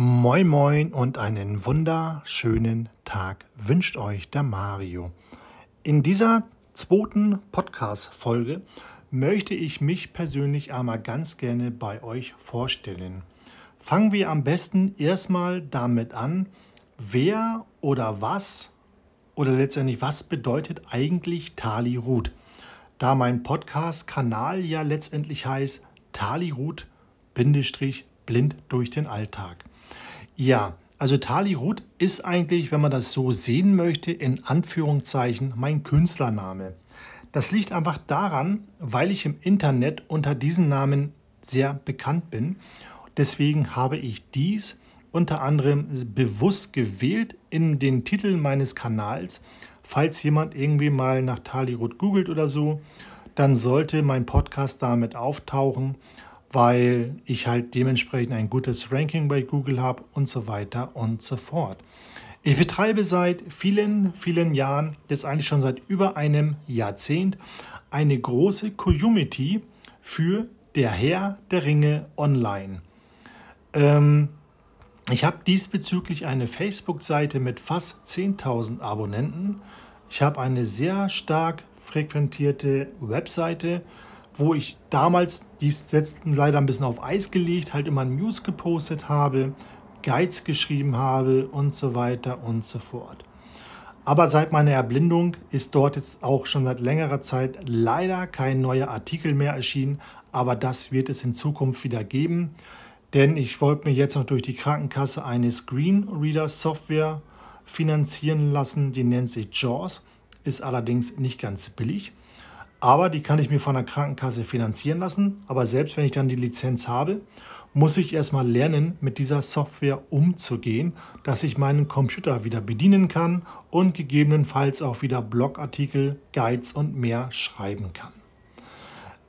Moin Moin und einen wunderschönen Tag wünscht euch der Mario. In dieser zweiten Podcast-Folge möchte ich mich persönlich einmal ganz gerne bei euch vorstellen. Fangen wir am besten erstmal damit an, wer oder was oder letztendlich was bedeutet eigentlich Tali Root? Da mein Podcast-Kanal ja letztendlich heißt Tali Root blind durch den Alltag. Ja, also Tali Ruth ist eigentlich, wenn man das so sehen möchte, in Anführungszeichen mein Künstlername. Das liegt einfach daran, weil ich im Internet unter diesem Namen sehr bekannt bin. Deswegen habe ich dies unter anderem bewusst gewählt in den Titel meines Kanals. Falls jemand irgendwie mal nach Tali Ruth googelt oder so, dann sollte mein Podcast damit auftauchen weil ich halt dementsprechend ein gutes Ranking bei Google habe und so weiter und so fort. Ich betreibe seit vielen, vielen Jahren, jetzt eigentlich schon seit über einem Jahrzehnt, eine große Community für der Herr der Ringe online. Ähm, ich habe diesbezüglich eine Facebook-Seite mit fast 10.000 Abonnenten. Ich habe eine sehr stark frequentierte Webseite wo ich damals, die jetzt leider ein bisschen auf Eis gelegt, halt immer News gepostet habe, Guides geschrieben habe und so weiter und so fort. Aber seit meiner Erblindung ist dort jetzt auch schon seit längerer Zeit leider kein neuer Artikel mehr erschienen, aber das wird es in Zukunft wieder geben, denn ich wollte mir jetzt noch durch die Krankenkasse eine Screenreader-Software finanzieren lassen, die nennt sich JAWS, ist allerdings nicht ganz billig. Aber die kann ich mir von der Krankenkasse finanzieren lassen. Aber selbst wenn ich dann die Lizenz habe, muss ich erstmal lernen, mit dieser Software umzugehen, dass ich meinen Computer wieder bedienen kann und gegebenenfalls auch wieder Blogartikel, Guides und mehr schreiben kann.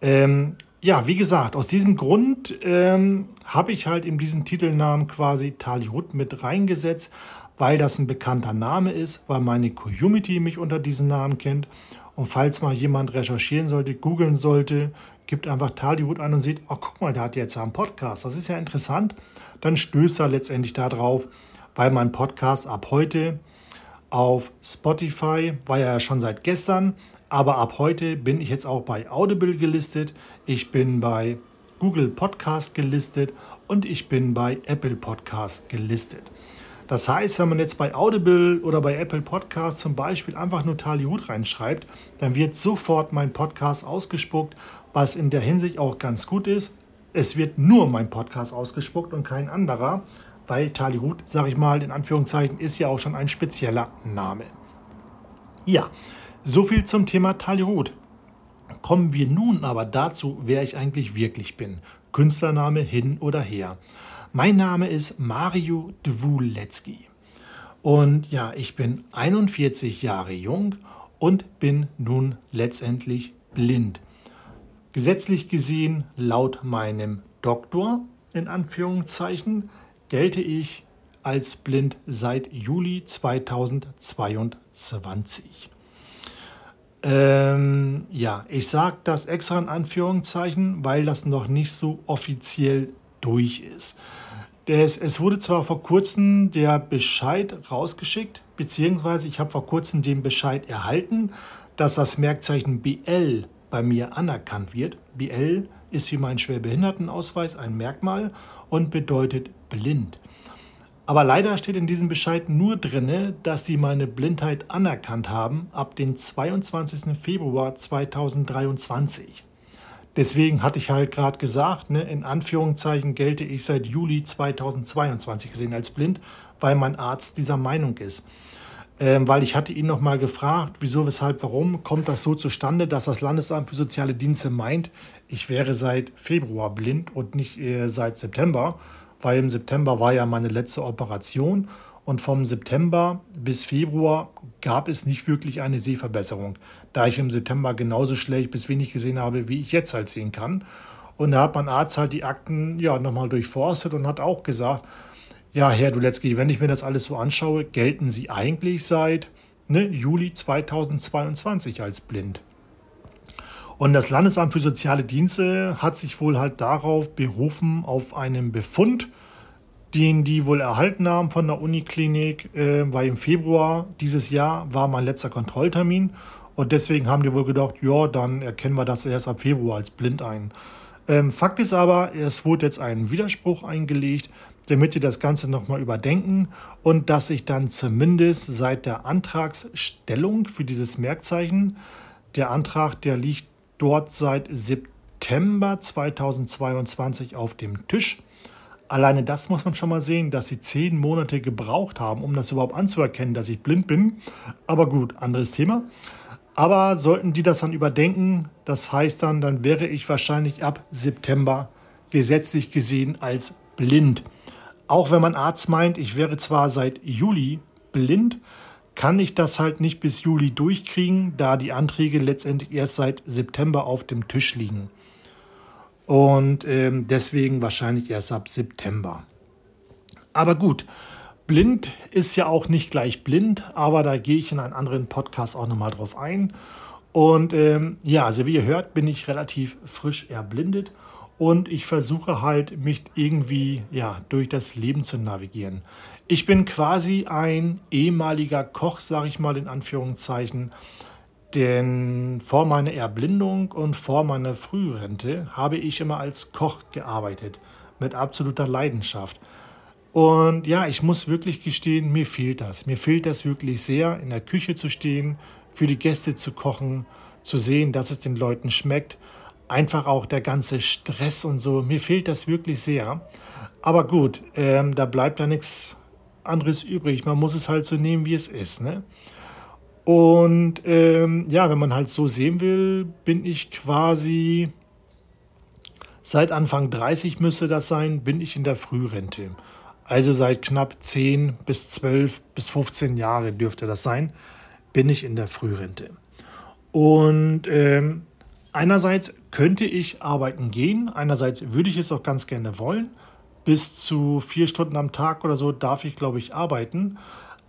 Ähm, ja, wie gesagt, aus diesem Grund ähm, habe ich halt in diesen Titelnamen quasi Talihut mit reingesetzt, weil das ein bekannter Name ist, weil meine Community mich unter diesem Namen kennt und falls mal jemand recherchieren sollte, googeln sollte, gibt einfach Taliwood an und sieht, ach guck mal, der hat jetzt einen Podcast, das ist ja interessant, dann stößt er letztendlich darauf, weil mein Podcast ab heute auf Spotify, war ja schon seit gestern, aber ab heute bin ich jetzt auch bei Audible gelistet, ich bin bei Google Podcast gelistet und ich bin bei Apple Podcast gelistet. Das heißt, wenn man jetzt bei Audible oder bei Apple Podcasts zum Beispiel einfach nur Talihut reinschreibt, dann wird sofort mein Podcast ausgespuckt, was in der Hinsicht auch ganz gut ist. Es wird nur mein Podcast ausgespuckt und kein anderer, weil Talihut, sage ich mal, in Anführungszeichen, ist ja auch schon ein spezieller Name. Ja, so viel zum Thema Talihut. Kommen wir nun aber dazu, wer ich eigentlich wirklich bin. Künstlername hin oder her. Mein Name ist Mario Dwulecki. Und ja, ich bin 41 Jahre jung und bin nun letztendlich blind. Gesetzlich gesehen, laut meinem Doktor, in Anführungszeichen, gelte ich als blind seit Juli 2022. Ähm, ja, ich sage das extra in Anführungszeichen, weil das noch nicht so offiziell durch ist. Es, es wurde zwar vor kurzem der Bescheid rausgeschickt, beziehungsweise ich habe vor kurzem den Bescheid erhalten, dass das Merkzeichen BL bei mir anerkannt wird. BL ist wie mein Schwerbehindertenausweis ein Merkmal und bedeutet blind. Aber leider steht in diesem Bescheid nur drin, dass sie meine Blindheit anerkannt haben ab dem 22. Februar 2023. Deswegen hatte ich halt gerade gesagt, ne, in Anführungszeichen gelte ich seit Juli 2022 gesehen als blind, weil mein Arzt dieser Meinung ist. Ähm, weil ich hatte ihn nochmal gefragt, wieso, weshalb, warum kommt das so zustande, dass das Landesamt für soziale Dienste meint, ich wäre seit Februar blind und nicht äh, seit September, weil im September war ja meine letzte Operation und vom September bis Februar gab es nicht wirklich eine Sehverbesserung, da ich im September genauso schlecht bis wenig gesehen habe, wie ich jetzt halt sehen kann. Und da hat mein Arzt halt die Akten ja nochmal durchforstet und hat auch gesagt, ja, Herr Duletzki, wenn ich mir das alles so anschaue, gelten Sie eigentlich seit ne, Juli 2022 als blind. Und das Landesamt für soziale Dienste hat sich wohl halt darauf berufen, auf einen Befund, den die wohl erhalten haben von der Uniklinik, äh, weil im Februar dieses Jahr war mein letzter Kontrolltermin und deswegen haben die wohl gedacht, ja, dann erkennen wir das erst ab Februar als blind ein. Ähm, Fakt ist aber, es wurde jetzt ein Widerspruch eingelegt, damit die das Ganze nochmal überdenken und dass ich dann zumindest seit der Antragsstellung für dieses Merkzeichen, der Antrag, der liegt dort seit September 2022 auf dem Tisch. Alleine das muss man schon mal sehen, dass sie zehn Monate gebraucht haben, um das überhaupt anzuerkennen, dass ich blind bin. Aber gut, anderes Thema. Aber sollten die das dann überdenken, das heißt dann, dann wäre ich wahrscheinlich ab September gesetzlich gesehen als blind. Auch wenn mein Arzt meint, ich wäre zwar seit Juli blind, kann ich das halt nicht bis Juli durchkriegen, da die Anträge letztendlich erst seit September auf dem Tisch liegen. Und ähm, deswegen wahrscheinlich erst ab September. Aber gut, Blind ist ja auch nicht gleich blind, aber da gehe ich in einem anderen Podcast auch nochmal drauf ein. Und ähm, ja, also wie ihr hört, bin ich relativ frisch erblindet und ich versuche halt, mich irgendwie ja, durch das Leben zu navigieren. Ich bin quasi ein ehemaliger Koch, sage ich mal in Anführungszeichen, denn vor meiner Erblindung und vor meiner Frührente habe ich immer als Koch gearbeitet, mit absoluter Leidenschaft. Und ja, ich muss wirklich gestehen, mir fehlt das. Mir fehlt das wirklich sehr, in der Küche zu stehen, für die Gäste zu kochen, zu sehen, dass es den Leuten schmeckt. Einfach auch der ganze Stress und so. Mir fehlt das wirklich sehr. Aber gut, ähm, da bleibt ja nichts anderes übrig. Man muss es halt so nehmen, wie es ist. Ne? Und ähm, ja, wenn man halt so sehen will, bin ich quasi seit Anfang 30 müsste das sein, bin ich in der Frührente. Also seit knapp 10 bis 12 bis 15 Jahre dürfte das sein, bin ich in der Frührente. Und ähm, einerseits könnte ich arbeiten gehen, einerseits würde ich es auch ganz gerne wollen. Bis zu vier Stunden am Tag oder so darf ich, glaube ich, arbeiten.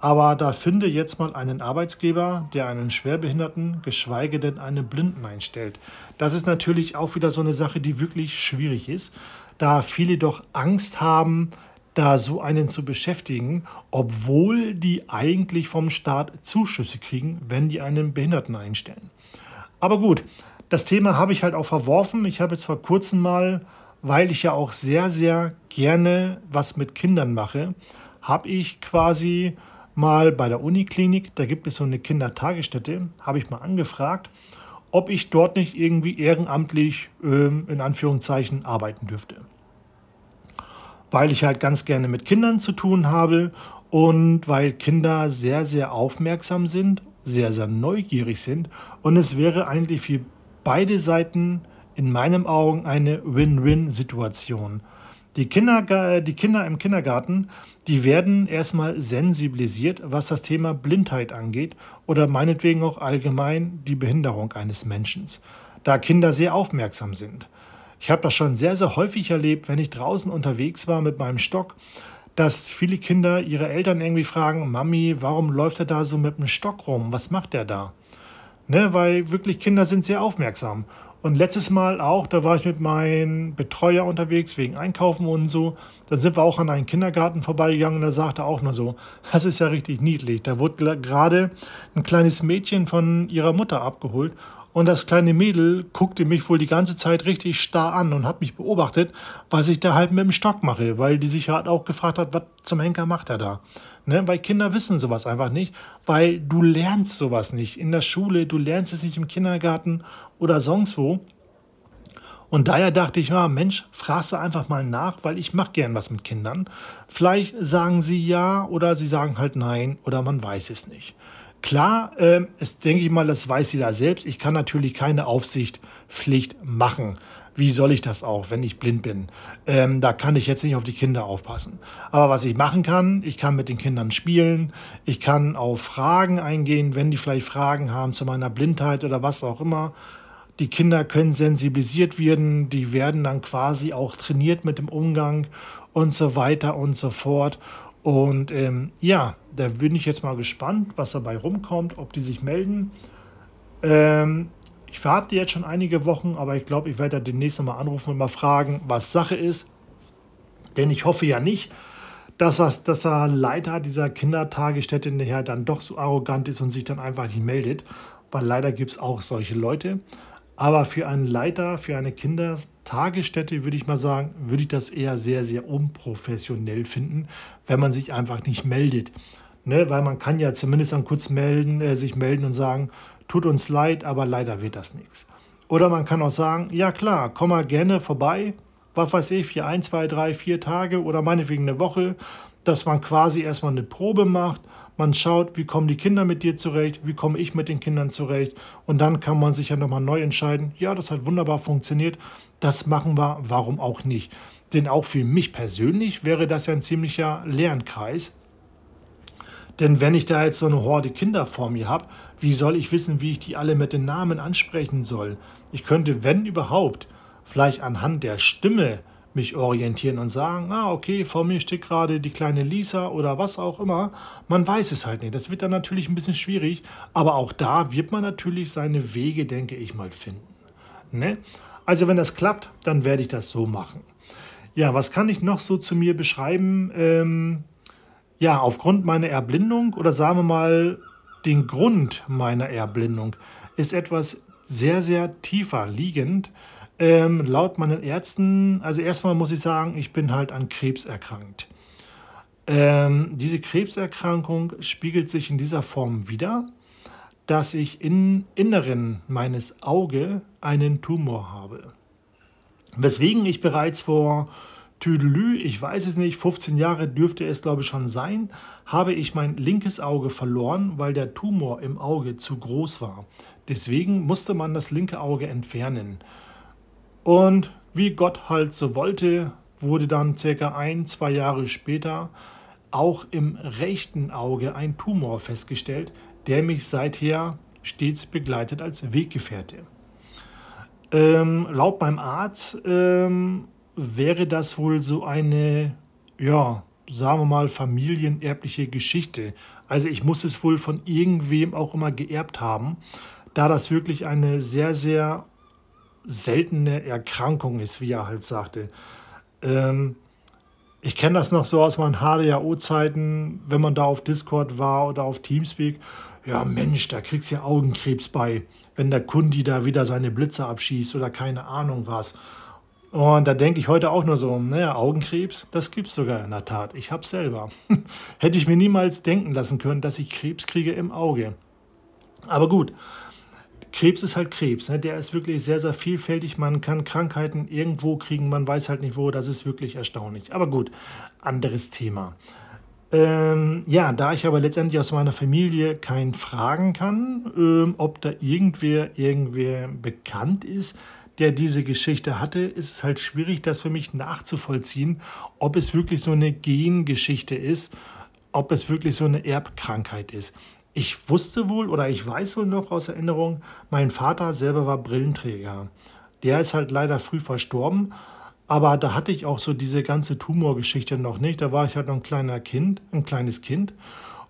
Aber da finde jetzt mal einen Arbeitsgeber, der einen Schwerbehinderten, geschweige denn einen Blinden einstellt. Das ist natürlich auch wieder so eine Sache, die wirklich schwierig ist, da viele doch Angst haben, da so einen zu beschäftigen, obwohl die eigentlich vom Staat Zuschüsse kriegen, wenn die einen Behinderten einstellen. Aber gut, das Thema habe ich halt auch verworfen. Ich habe jetzt vor kurzem mal, weil ich ja auch sehr, sehr gerne was mit Kindern mache, habe ich quasi mal bei der Uniklinik, da gibt es so eine Kindertagesstätte, habe ich mal angefragt, ob ich dort nicht irgendwie ehrenamtlich äh, in Anführungszeichen arbeiten dürfte weil ich halt ganz gerne mit Kindern zu tun habe und weil Kinder sehr, sehr aufmerksam sind, sehr, sehr neugierig sind. Und es wäre eigentlich für beide Seiten in meinen Augen eine Win-Win-Situation. Die Kinder, die Kinder im Kindergarten, die werden erstmal sensibilisiert, was das Thema Blindheit angeht oder meinetwegen auch allgemein die Behinderung eines Menschen, da Kinder sehr aufmerksam sind. Ich habe das schon sehr, sehr häufig erlebt, wenn ich draußen unterwegs war mit meinem Stock, dass viele Kinder ihre Eltern irgendwie fragen, Mami, warum läuft er da so mit dem Stock rum? Was macht er da? Ne, weil wirklich Kinder sind sehr aufmerksam. Und letztes Mal auch, da war ich mit meinem Betreuer unterwegs wegen Einkaufen und so. Dann sind wir auch an einen Kindergarten vorbeigegangen und da sagte er auch nur so, das ist ja richtig niedlich. Da wurde gerade ein kleines Mädchen von ihrer Mutter abgeholt und das kleine Mädel guckte mich wohl die ganze Zeit richtig starr an und hat mich beobachtet, was ich da halt mit dem Stock mache, weil die sich halt auch gefragt hat, was zum Henker macht er da. Ne? Weil Kinder wissen sowas einfach nicht, weil du lernst sowas nicht in der Schule, du lernst es nicht im Kindergarten oder sonst wo. Und daher dachte ich, ja, Mensch, fragst du einfach mal nach, weil ich mache gern was mit Kindern. Vielleicht sagen sie ja oder sie sagen halt nein oder man weiß es nicht. Klar, äh, ist, denke ich mal, das weiß jeder selbst. Ich kann natürlich keine Aufsichtpflicht machen. Wie soll ich das auch, wenn ich blind bin? Ähm, da kann ich jetzt nicht auf die Kinder aufpassen. Aber was ich machen kann, ich kann mit den Kindern spielen, ich kann auf Fragen eingehen, wenn die vielleicht Fragen haben zu meiner Blindheit oder was auch immer. Die Kinder können sensibilisiert werden, die werden dann quasi auch trainiert mit dem Umgang und so weiter und so fort. Und ähm, ja, da bin ich jetzt mal gespannt, was dabei rumkommt, ob die sich melden. Ähm, ich warte jetzt schon einige Wochen, aber ich glaube, ich werde demnächst mal anrufen und mal fragen, was Sache ist. Denn ich hoffe ja nicht, dass, das, dass der Leiter dieser Kindertagesstätte nachher dann doch so arrogant ist und sich dann einfach nicht meldet, weil leider gibt es auch solche Leute. Aber für einen Leiter, für eine Kindertagesstätte würde ich mal sagen, würde ich das eher sehr, sehr unprofessionell finden, wenn man sich einfach nicht meldet. Ne, weil man kann ja zumindest dann kurz melden, äh, sich melden und sagen, tut uns leid, aber leider wird das nichts. Oder man kann auch sagen, ja klar, komm mal gerne vorbei, was weiß ich, für ein, zwei, drei, vier Tage oder meinetwegen eine Woche, dass man quasi erstmal eine Probe macht. Man schaut, wie kommen die Kinder mit dir zurecht, wie komme ich mit den Kindern zurecht. Und dann kann man sich ja nochmal neu entscheiden, ja, das hat wunderbar funktioniert, das machen wir, warum auch nicht. Denn auch für mich persönlich wäre das ja ein ziemlicher Lernkreis. Denn wenn ich da jetzt so eine Horde Kinder vor mir habe, wie soll ich wissen, wie ich die alle mit den Namen ansprechen soll? Ich könnte, wenn überhaupt, vielleicht anhand der Stimme mich orientieren und sagen, ah, okay, vor mir steht gerade die kleine Lisa oder was auch immer. Man weiß es halt nicht. Das wird dann natürlich ein bisschen schwierig, aber auch da wird man natürlich seine Wege, denke ich mal, finden. Ne? Also wenn das klappt, dann werde ich das so machen. Ja, was kann ich noch so zu mir beschreiben? Ähm, ja, aufgrund meiner Erblindung oder sagen wir mal, den Grund meiner Erblindung ist etwas sehr, sehr tiefer liegend. Ähm, laut meinen Ärzten, also erstmal muss ich sagen, ich bin halt an Krebs erkrankt. Ähm, diese Krebserkrankung spiegelt sich in dieser Form wieder, dass ich im Inneren meines Auge einen Tumor habe. Weswegen ich bereits vor Tüdelü, ich weiß es nicht, 15 Jahre dürfte es glaube ich schon sein, habe ich mein linkes Auge verloren, weil der Tumor im Auge zu groß war. Deswegen musste man das linke Auge entfernen. Und wie Gott halt so wollte, wurde dann circa ein, zwei Jahre später auch im rechten Auge ein Tumor festgestellt, der mich seither stets begleitet als Weggefährte. Ähm, laut meinem Arzt ähm, wäre das wohl so eine, ja, sagen wir mal, familienerbliche Geschichte. Also ich muss es wohl von irgendwem auch immer geerbt haben, da das wirklich eine sehr, sehr seltene Erkrankung ist, wie er halt sagte. Ähm, ich kenne das noch so aus meinen HDAO-Zeiten, wenn man da auf Discord war oder auf Teamspeak. Ja, Mensch, da kriegst du ja Augenkrebs bei, wenn der Kundi da wieder seine Blitze abschießt oder keine Ahnung was. Und da denke ich heute auch nur so, naja, Augenkrebs, das gibt es sogar in der Tat. Ich habe selber. Hätte ich mir niemals denken lassen können, dass ich Krebs kriege im Auge. Aber gut, Krebs ist halt Krebs. Ne? Der ist wirklich sehr, sehr vielfältig. Man kann Krankheiten irgendwo kriegen, man weiß halt nicht wo. Das ist wirklich erstaunlich. Aber gut, anderes Thema. Ähm, ja, da ich aber letztendlich aus meiner Familie keinen fragen kann, ähm, ob da irgendwer, irgendwer bekannt ist, der diese Geschichte hatte, ist es halt schwierig, das für mich nachzuvollziehen, ob es wirklich so eine Gengeschichte ist, ob es wirklich so eine Erbkrankheit ist ich wusste wohl oder ich weiß wohl noch aus Erinnerung, mein Vater selber war Brillenträger. Der ist halt leider früh verstorben, aber da hatte ich auch so diese ganze Tumorgeschichte noch nicht. Da war ich halt noch ein kleiner Kind, ein kleines Kind.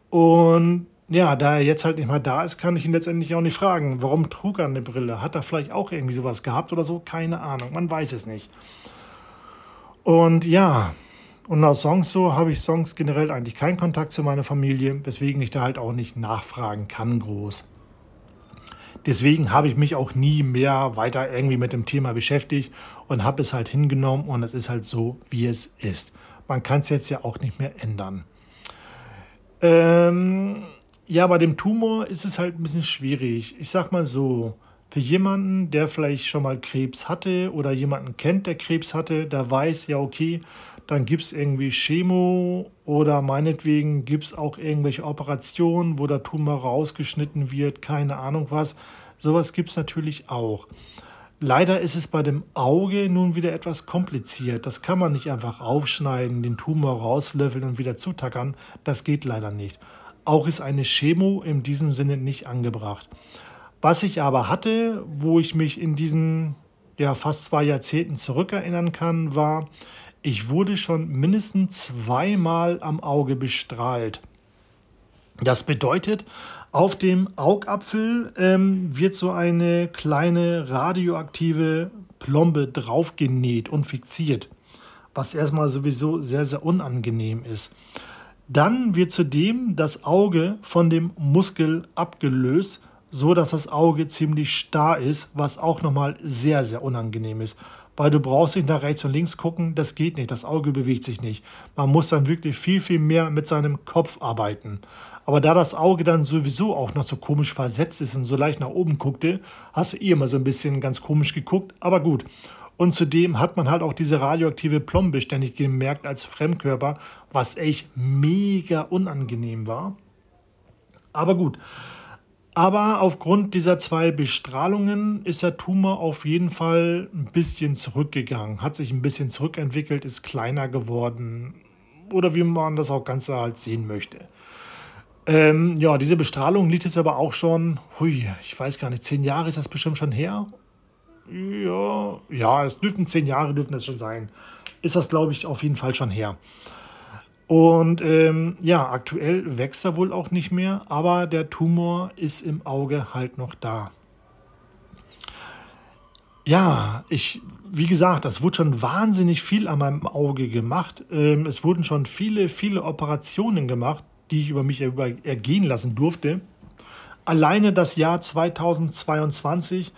Und ja, da er jetzt halt nicht mehr da ist, kann ich ihn letztendlich auch nicht fragen, warum trug er eine Brille? Hat er vielleicht auch irgendwie sowas gehabt oder so? Keine Ahnung, man weiß es nicht. Und ja, und aus Songs so habe ich Songs generell eigentlich keinen Kontakt zu meiner Familie, weswegen ich da halt auch nicht nachfragen kann groß. Deswegen habe ich mich auch nie mehr weiter irgendwie mit dem Thema beschäftigt und habe es halt hingenommen und es ist halt so, wie es ist. Man kann es jetzt ja auch nicht mehr ändern. Ähm, ja, bei dem Tumor ist es halt ein bisschen schwierig. Ich sag mal so, für jemanden, der vielleicht schon mal Krebs hatte oder jemanden kennt, der Krebs hatte, der weiß, ja, okay, dann gibt es irgendwie Chemo oder meinetwegen gibt es auch irgendwelche Operationen, wo der Tumor rausgeschnitten wird, keine Ahnung was. Sowas gibt es natürlich auch. Leider ist es bei dem Auge nun wieder etwas kompliziert. Das kann man nicht einfach aufschneiden, den Tumor rauslöffeln und wieder zutackern. Das geht leider nicht. Auch ist eine Chemo in diesem Sinne nicht angebracht. Was ich aber hatte, wo ich mich in diesen ja, fast zwei Jahrzehnten zurückerinnern kann, war, ich wurde schon mindestens zweimal am Auge bestrahlt. Das bedeutet, auf dem Augapfel ähm, wird so eine kleine radioaktive Plombe draufgenäht und fixiert. was erstmal sowieso sehr, sehr unangenehm ist. Dann wird zudem das Auge von dem Muskel abgelöst, so dass das Auge ziemlich starr ist, was auch nochmal sehr, sehr unangenehm ist. Weil du brauchst nicht nach rechts und links gucken, das geht nicht, das Auge bewegt sich nicht. Man muss dann wirklich viel, viel mehr mit seinem Kopf arbeiten. Aber da das Auge dann sowieso auch noch so komisch versetzt ist und so leicht nach oben guckte, hast du eh immer so ein bisschen ganz komisch geguckt, aber gut. Und zudem hat man halt auch diese radioaktive Plombe ständig gemerkt als Fremdkörper, was echt mega unangenehm war. Aber gut. Aber aufgrund dieser zwei Bestrahlungen ist der Tumor auf jeden Fall ein bisschen zurückgegangen, hat sich ein bisschen zurückentwickelt, ist kleiner geworden oder wie man das auch ganz halt sehen möchte. Ähm, ja, diese Bestrahlung liegt jetzt aber auch schon, hui, ich weiß gar nicht, zehn Jahre ist das bestimmt schon her ja, ja, es dürften zehn Jahre dürften es schon sein. Ist das, glaube ich, auf jeden Fall schon her. Und ähm, ja, aktuell wächst er wohl auch nicht mehr, aber der Tumor ist im Auge halt noch da. Ja, ich, wie gesagt, es wurde schon wahnsinnig viel an meinem Auge gemacht. Ähm, es wurden schon viele, viele Operationen gemacht, die ich über mich ergehen lassen durfte. Alleine das Jahr 2022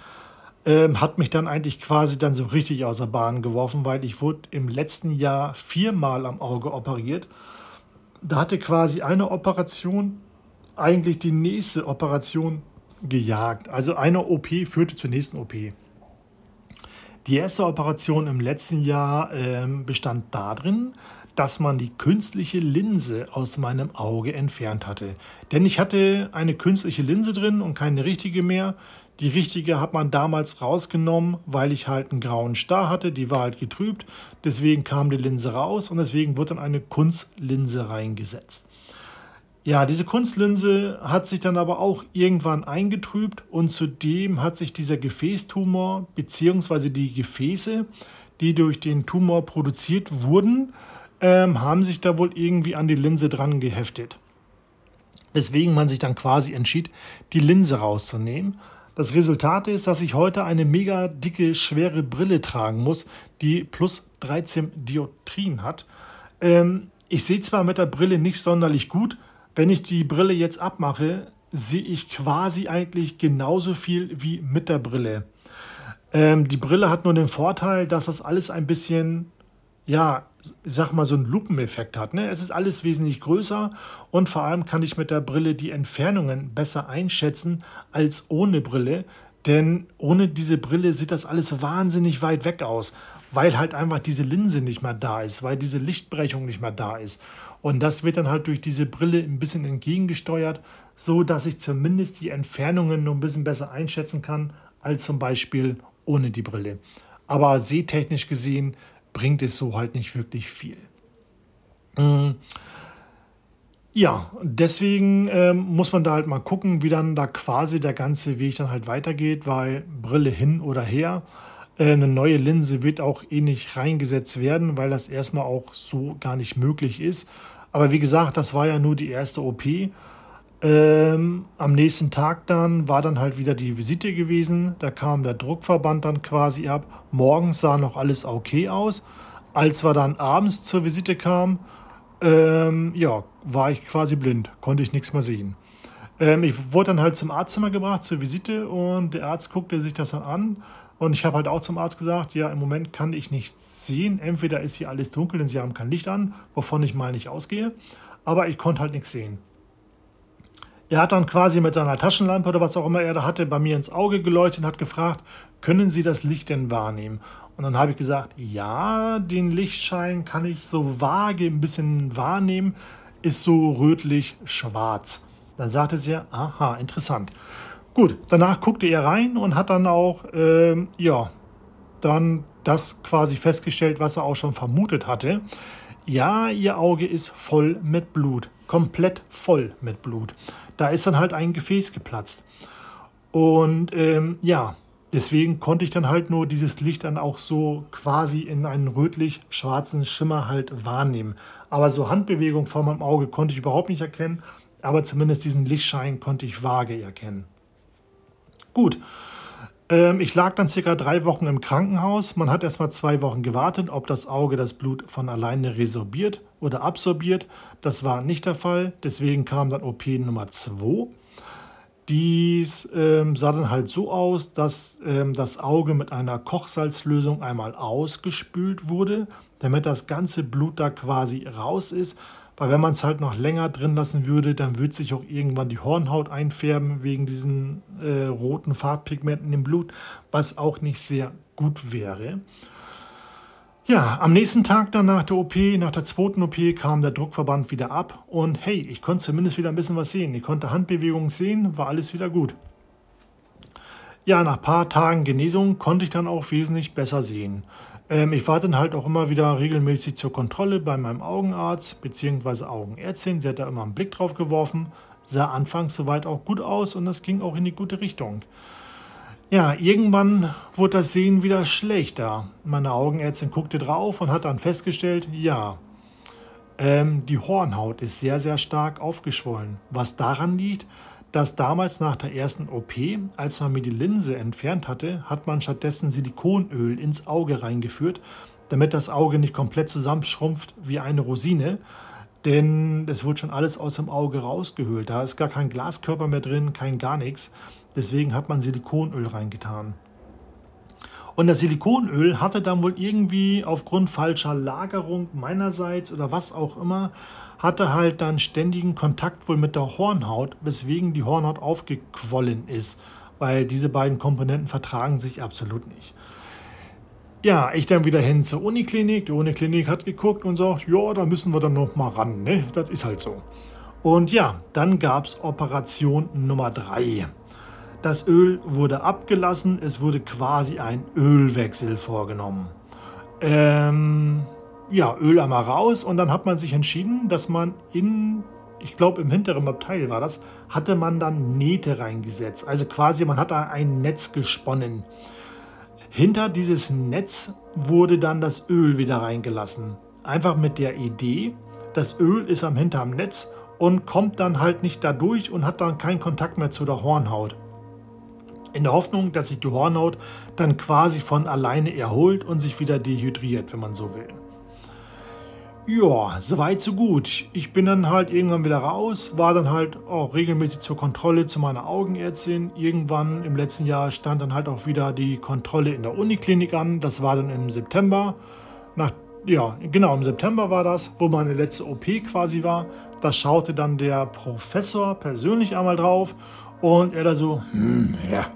ähm, hat mich dann eigentlich quasi dann so richtig aus der Bahn geworfen, weil ich wurde im letzten Jahr viermal am Auge operiert. Da hatte quasi eine Operation eigentlich die nächste Operation gejagt. Also eine OP führte zur nächsten OP. Die erste Operation im letzten Jahr äh, bestand darin, dass man die künstliche Linse aus meinem Auge entfernt hatte. Denn ich hatte eine künstliche Linse drin und keine richtige mehr. Die richtige hat man damals rausgenommen, weil ich halt einen grauen Star hatte, die war halt getrübt. Deswegen kam die Linse raus und deswegen wurde dann eine Kunstlinse reingesetzt. Ja, diese Kunstlinse hat sich dann aber auch irgendwann eingetrübt und zudem hat sich dieser Gefäßtumor bzw. die Gefäße, die durch den Tumor produziert wurden, ähm, haben sich da wohl irgendwie an die Linse dran geheftet. Weswegen man sich dann quasi entschied, die Linse rauszunehmen. Das Resultat ist, dass ich heute eine mega dicke, schwere Brille tragen muss, die plus 13 Dioptrien hat. Ähm, ich sehe zwar mit der Brille nicht sonderlich gut, wenn ich die Brille jetzt abmache, sehe ich quasi eigentlich genauso viel wie mit der Brille. Ähm, die Brille hat nur den Vorteil, dass das alles ein bisschen ja, sag mal, so einen Lupeneffekt hat. Ne? Es ist alles wesentlich größer und vor allem kann ich mit der Brille die Entfernungen besser einschätzen als ohne Brille. Denn ohne diese Brille sieht das alles wahnsinnig weit weg aus, weil halt einfach diese Linse nicht mehr da ist, weil diese Lichtbrechung nicht mehr da ist. Und das wird dann halt durch diese Brille ein bisschen entgegengesteuert, so dass ich zumindest die Entfernungen noch ein bisschen besser einschätzen kann, als zum Beispiel ohne die Brille. Aber sehtechnisch gesehen bringt es so halt nicht wirklich viel. Mhm. Ja, deswegen ähm, muss man da halt mal gucken, wie dann da quasi der ganze Weg dann halt weitergeht, weil Brille hin oder her. Äh, eine neue Linse wird auch eh nicht reingesetzt werden, weil das erstmal auch so gar nicht möglich ist. Aber wie gesagt, das war ja nur die erste OP. Ähm, am nächsten Tag dann war dann halt wieder die Visite gewesen. Da kam der Druckverband dann quasi ab. Morgens sah noch alles okay aus. Als wir dann abends zur Visite kamen, ähm, ja, war ich quasi blind, konnte ich nichts mehr sehen. Ähm, ich wurde dann halt zum Arztzimmer gebracht zur Visite und der Arzt guckte sich das dann an. Und ich habe halt auch zum Arzt gesagt, ja, im Moment kann ich nichts sehen. Entweder ist hier alles dunkel und sie haben kein Licht an, wovon ich mal nicht ausgehe. Aber ich konnte halt nichts sehen. Er hat dann quasi mit seiner Taschenlampe oder was auch immer er da hatte, bei mir ins Auge geleuchtet und hat gefragt, können Sie das Licht denn wahrnehmen? Und dann habe ich gesagt, ja, den Lichtschein kann ich so vage ein bisschen wahrnehmen, ist so rötlich-schwarz. Dann sagte sie, aha, interessant. Gut, danach guckte er rein und hat dann auch, ähm, ja, dann das quasi festgestellt, was er auch schon vermutet hatte. Ja, ihr Auge ist voll mit Blut, komplett voll mit Blut da ist dann halt ein Gefäß geplatzt. Und ähm, ja, deswegen konnte ich dann halt nur dieses Licht dann auch so quasi in einen rötlich-schwarzen Schimmer halt wahrnehmen. Aber so Handbewegung vor meinem Auge konnte ich überhaupt nicht erkennen, aber zumindest diesen Lichtschein konnte ich vage erkennen. Gut. Ähm, ich lag dann circa drei Wochen im Krankenhaus. Man hat erstmal zwei Wochen gewartet, ob das Auge das Blut von alleine resorbiert oder absorbiert. Das war nicht der Fall. Deswegen kam dann OP Nummer 2. Dies ähm, sah dann halt so aus, dass ähm, das Auge mit einer Kochsalzlösung einmal ausgespült wurde, damit das ganze Blut da quasi raus ist. Weil wenn man es halt noch länger drin lassen würde, dann würde sich auch irgendwann die Hornhaut einfärben wegen diesen äh, roten Farbpigmenten im Blut, was auch nicht sehr gut wäre. Ja, am nächsten Tag dann nach der OP, nach der zweiten OP, kam der Druckverband wieder ab und hey, ich konnte zumindest wieder ein bisschen was sehen. Ich konnte Handbewegungen sehen, war alles wieder gut. Ja, nach ein paar Tagen Genesung konnte ich dann auch wesentlich besser sehen. Ähm, ich war dann halt auch immer wieder regelmäßig zur Kontrolle bei meinem Augenarzt bzw. Augenärztin. Sie hat da immer einen Blick drauf geworfen. Sah anfangs soweit auch gut aus und das ging auch in die gute Richtung. Ja, irgendwann wurde das Sehen wieder schlechter. Meine Augenärztin guckte drauf und hat dann festgestellt, ja, ähm, die Hornhaut ist sehr, sehr stark aufgeschwollen. Was daran liegt, dass damals nach der ersten OP, als man mir die Linse entfernt hatte, hat man stattdessen Silikonöl ins Auge reingeführt, damit das Auge nicht komplett zusammenschrumpft wie eine Rosine. Denn es wurde schon alles aus dem Auge rausgehöhlt. Da ist gar kein Glaskörper mehr drin, kein gar nichts. Deswegen hat man Silikonöl reingetan. Und das Silikonöl hatte dann wohl irgendwie aufgrund falscher Lagerung meinerseits oder was auch immer, hatte halt dann ständigen Kontakt wohl mit der Hornhaut, weswegen die Hornhaut aufgequollen ist, weil diese beiden Komponenten vertragen sich absolut nicht. Ja, ich dann wieder hin zur Uniklinik. Die Uniklinik hat geguckt und sagt, ja, da müssen wir dann noch mal ran, ne? Das ist halt so. Und ja, dann gab es Operation Nummer 3. Das Öl wurde abgelassen, es wurde quasi ein Ölwechsel vorgenommen. Ähm, ja, Öl einmal raus und dann hat man sich entschieden, dass man in, ich glaube im hinteren Abteil war das, hatte man dann Nähte reingesetzt. Also quasi man hat da ein Netz gesponnen. Hinter dieses Netz wurde dann das Öl wieder reingelassen. Einfach mit der Idee, das Öl ist am hinteren Netz und kommt dann halt nicht dadurch und hat dann keinen Kontakt mehr zu der Hornhaut in der Hoffnung, dass sich die Hornhaut dann quasi von alleine erholt und sich wieder dehydriert, wenn man so will. Ja, soweit so gut. Ich bin dann halt irgendwann wieder raus, war dann halt auch regelmäßig zur Kontrolle zu meiner Augenärztin. Irgendwann im letzten Jahr stand dann halt auch wieder die Kontrolle in der Uniklinik an. Das war dann im September. Nach, ja, genau, im September war das, wo meine letzte OP quasi war. Da schaute dann der Professor persönlich einmal drauf und er da so, hm, ja,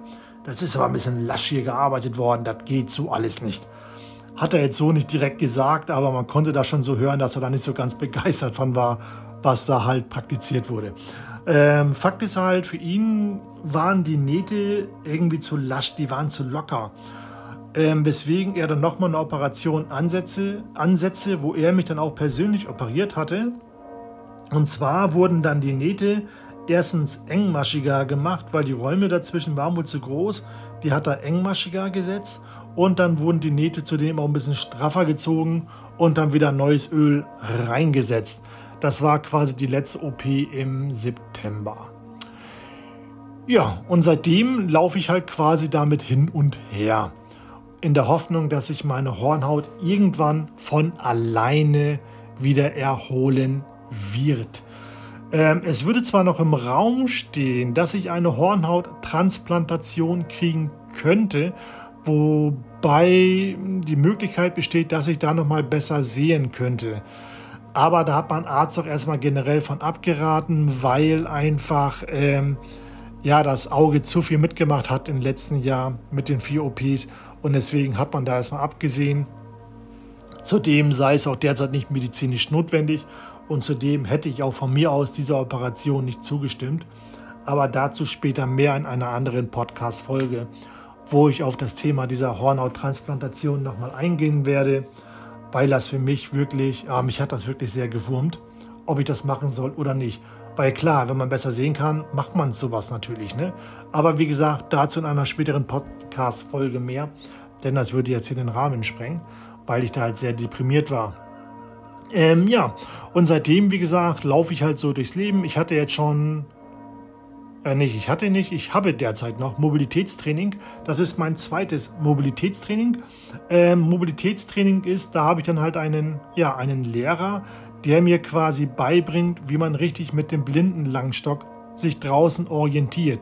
das ist aber ein bisschen lasch hier gearbeitet worden, das geht so alles nicht. Hat er jetzt so nicht direkt gesagt, aber man konnte da schon so hören, dass er da nicht so ganz begeistert von war, was da halt praktiziert wurde. Ähm, Fakt ist halt, für ihn waren die Nähte irgendwie zu lasch, die waren zu locker. Ähm, weswegen er dann nochmal eine Operation ansetze, ansetze, wo er mich dann auch persönlich operiert hatte. Und zwar wurden dann die Nähte erstens engmaschiger gemacht, weil die Räume dazwischen waren wohl zu groß. Die hat er engmaschiger gesetzt und dann wurden die Nähte zudem auch ein bisschen straffer gezogen und dann wieder neues Öl reingesetzt. Das war quasi die letzte OP im September. Ja, und seitdem laufe ich halt quasi damit hin und her. In der Hoffnung, dass sich meine Hornhaut irgendwann von alleine wieder erholen wird. Ähm, es würde zwar noch im Raum stehen, dass ich eine Hornhauttransplantation kriegen könnte, wobei die Möglichkeit besteht, dass ich da noch mal besser sehen könnte. Aber da hat mein Arzt auch erstmal generell von abgeraten, weil einfach ähm, ja, das Auge zu viel mitgemacht hat im letzten Jahr mit den vier OPs und deswegen hat man da erstmal abgesehen. Zudem sei es auch derzeit nicht medizinisch notwendig und zudem hätte ich auch von mir aus dieser Operation nicht zugestimmt. Aber dazu später mehr in einer anderen Podcast-Folge, wo ich auf das Thema dieser Hornhauttransplantation nochmal eingehen werde, weil das für mich wirklich, ja, mich hat das wirklich sehr gewurmt, ob ich das machen soll oder nicht. Weil klar, wenn man besser sehen kann, macht man sowas natürlich. Ne? Aber wie gesagt, dazu in einer späteren Podcast-Folge mehr, denn das würde jetzt hier den Rahmen sprengen, weil ich da halt sehr deprimiert war. Ähm, ja, und seitdem, wie gesagt, laufe ich halt so durchs Leben. Ich hatte jetzt schon äh, nicht, ich hatte nicht, ich habe derzeit noch Mobilitätstraining. Das ist mein zweites Mobilitätstraining. Ähm, Mobilitätstraining ist, da habe ich dann halt einen, ja, einen Lehrer, der mir quasi beibringt, wie man richtig mit dem blinden Langstock sich draußen orientiert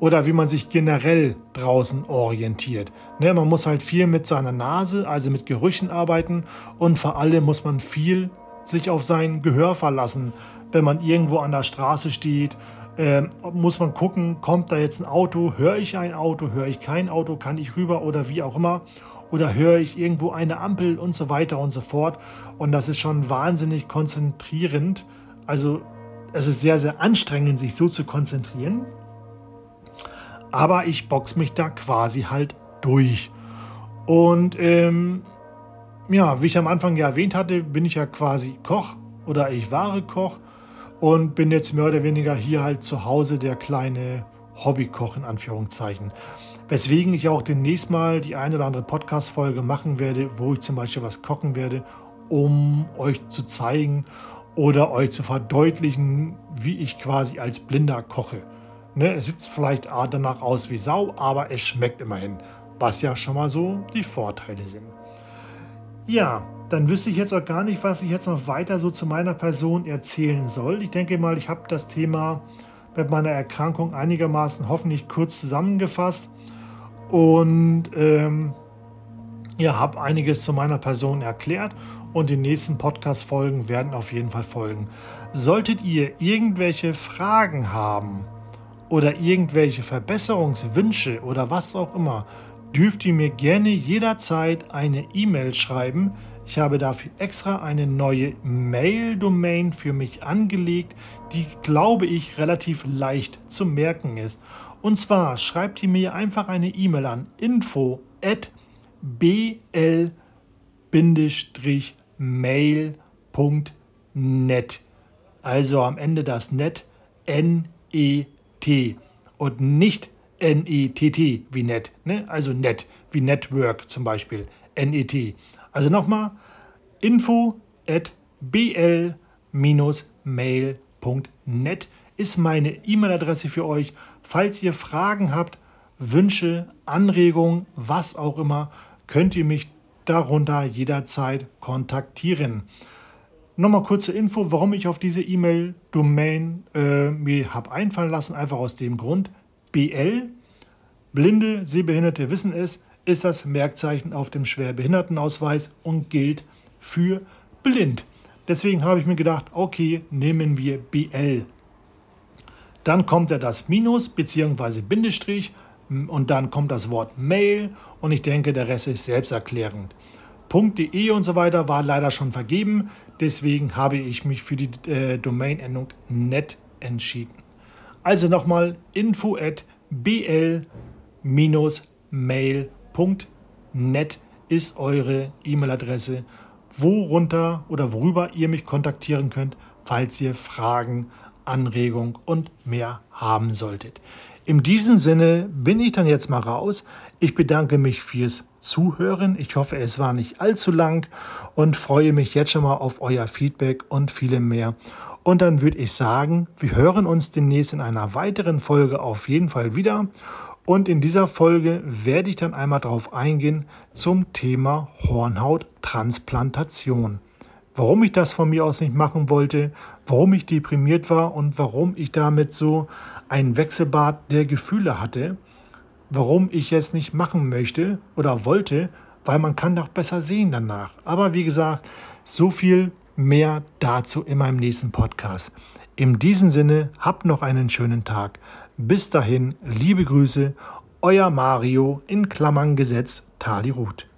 oder wie man sich generell draußen orientiert. Ne, man muss halt viel mit seiner Nase, also mit Gerüchen arbeiten und vor allem muss man viel sich auf sein Gehör verlassen. Wenn man irgendwo an der Straße steht, äh, muss man gucken, kommt da jetzt ein Auto, höre ich ein Auto, höre ich kein Auto, kann ich rüber oder wie auch immer. Oder höre ich irgendwo eine Ampel und so weiter und so fort. Und das ist schon wahnsinnig konzentrierend. Also es ist sehr, sehr anstrengend, sich so zu konzentrieren. Aber ich box mich da quasi halt durch. Und ähm, ja, wie ich am Anfang ja erwähnt hatte, bin ich ja quasi Koch oder ich war Koch und bin jetzt mehr oder weniger hier halt zu Hause der kleine Hobbykoch in Anführungszeichen. Weswegen ich auch demnächst mal die eine oder andere Podcast-Folge machen werde, wo ich zum Beispiel was kochen werde, um euch zu zeigen oder euch zu verdeutlichen, wie ich quasi als Blinder koche. Ne, es sieht vielleicht danach aus wie Sau, aber es schmeckt immerhin, was ja schon mal so die Vorteile sind. Ja, dann wüsste ich jetzt auch gar nicht, was ich jetzt noch weiter so zu meiner Person erzählen soll. Ich denke mal, ich habe das Thema mit meiner Erkrankung einigermaßen hoffentlich kurz zusammengefasst und ähm, ja, habe einiges zu meiner Person erklärt und die nächsten Podcast-Folgen werden auf jeden Fall folgen. Solltet ihr irgendwelche Fragen haben, oder irgendwelche Verbesserungswünsche oder was auch immer, dürft ihr mir gerne jederzeit eine E-Mail schreiben. Ich habe dafür extra eine neue Mail-Domain für mich angelegt, die, glaube ich, relativ leicht zu merken ist. Und zwar schreibt ihr mir einfach eine E-Mail an info at bl-mail.net. Also am Ende das Net N-E-T. T und nicht N-E-T-T wie net, ne? also net wie Network zum Beispiel, N-E-T. Also nochmal, info at bl-mail.net ist meine E-Mail-Adresse für euch. Falls ihr Fragen habt, Wünsche, Anregungen, was auch immer, könnt ihr mich darunter jederzeit kontaktieren. Nochmal kurze Info, warum ich auf diese E-Mail-Domain äh, mir habe einfallen lassen. Einfach aus dem Grund, BL, Blinde, Sehbehinderte wissen es, ist das Merkzeichen auf dem Schwerbehindertenausweis und gilt für blind. Deswegen habe ich mir gedacht, okay, nehmen wir BL. Dann kommt ja das Minus bzw. Bindestrich und dann kommt das Wort Mail und ich denke, der Rest ist selbsterklärend. .de und so weiter war leider schon vergeben. Deswegen habe ich mich für die äh, Domain-Endung net entschieden. Also nochmal info at bl-mail.net ist eure E-Mail-Adresse, worunter oder worüber ihr mich kontaktieren könnt, falls ihr Fragen, Anregungen und mehr haben solltet. In diesem Sinne bin ich dann jetzt mal raus. Ich bedanke mich fürs Zuhören. Ich hoffe, es war nicht allzu lang und freue mich jetzt schon mal auf euer Feedback und viele mehr. Und dann würde ich sagen, wir hören uns demnächst in einer weiteren Folge auf jeden Fall wieder. Und in dieser Folge werde ich dann einmal darauf eingehen zum Thema Hornhauttransplantation warum ich das von mir aus nicht machen wollte, warum ich deprimiert war und warum ich damit so ein Wechselbad der Gefühle hatte, warum ich es nicht machen möchte oder wollte, weil man kann doch besser sehen danach. Aber wie gesagt, so viel mehr dazu in meinem nächsten Podcast. In diesem Sinne, habt noch einen schönen Tag. Bis dahin, liebe Grüße, euer Mario in Klammern gesetzt, Tali Ruth.